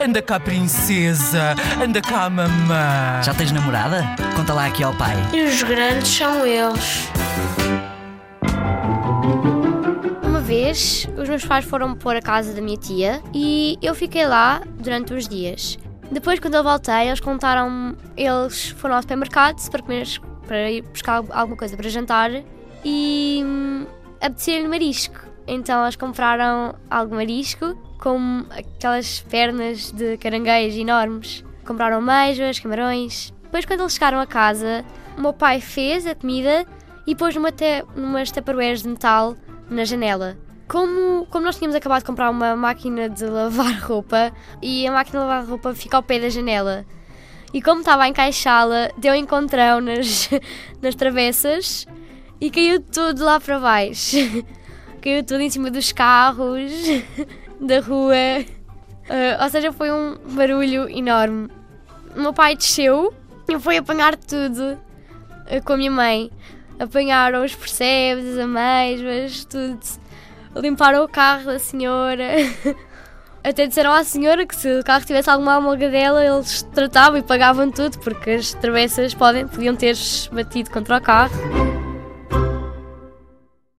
Anda cá, princesa. Anda cá, mamã. Já tens namorada? Conta lá aqui ao pai. E os grandes são eles. Uma vez, os meus pais foram pôr a casa da minha tia e eu fiquei lá durante uns dias. Depois, quando eu voltei, eles contaram Eles foram ao supermercado para, comer, para ir buscar alguma coisa para jantar e hum, apetecia-lhe marisco. Então, eles compraram algo marisco, com aquelas pernas de caranguejo enormes. Compraram meijas, camarões. Depois, quando eles chegaram a casa, o meu pai fez a comida e pôs numa te, numas taparoeiras de metal na janela. Como, como nós tínhamos acabado de comprar uma máquina de lavar roupa e a máquina de lavar roupa fica ao pé da janela. E como estava a encaixá-la, deu encontrão nas, nas travessas e caiu tudo lá para baixo. caiu tudo em cima dos carros, da rua. Uh, ou seja, foi um barulho enorme. O meu pai desceu e foi apanhar tudo uh, com a minha mãe. Apanharam os percebes, as amêijoas, tudo. Limparam o carro da senhora. Até disseram à senhora que se o carro tivesse alguma almogadela, eles tratavam e pagavam tudo, porque as travessas podem, podiam ter batido contra o carro.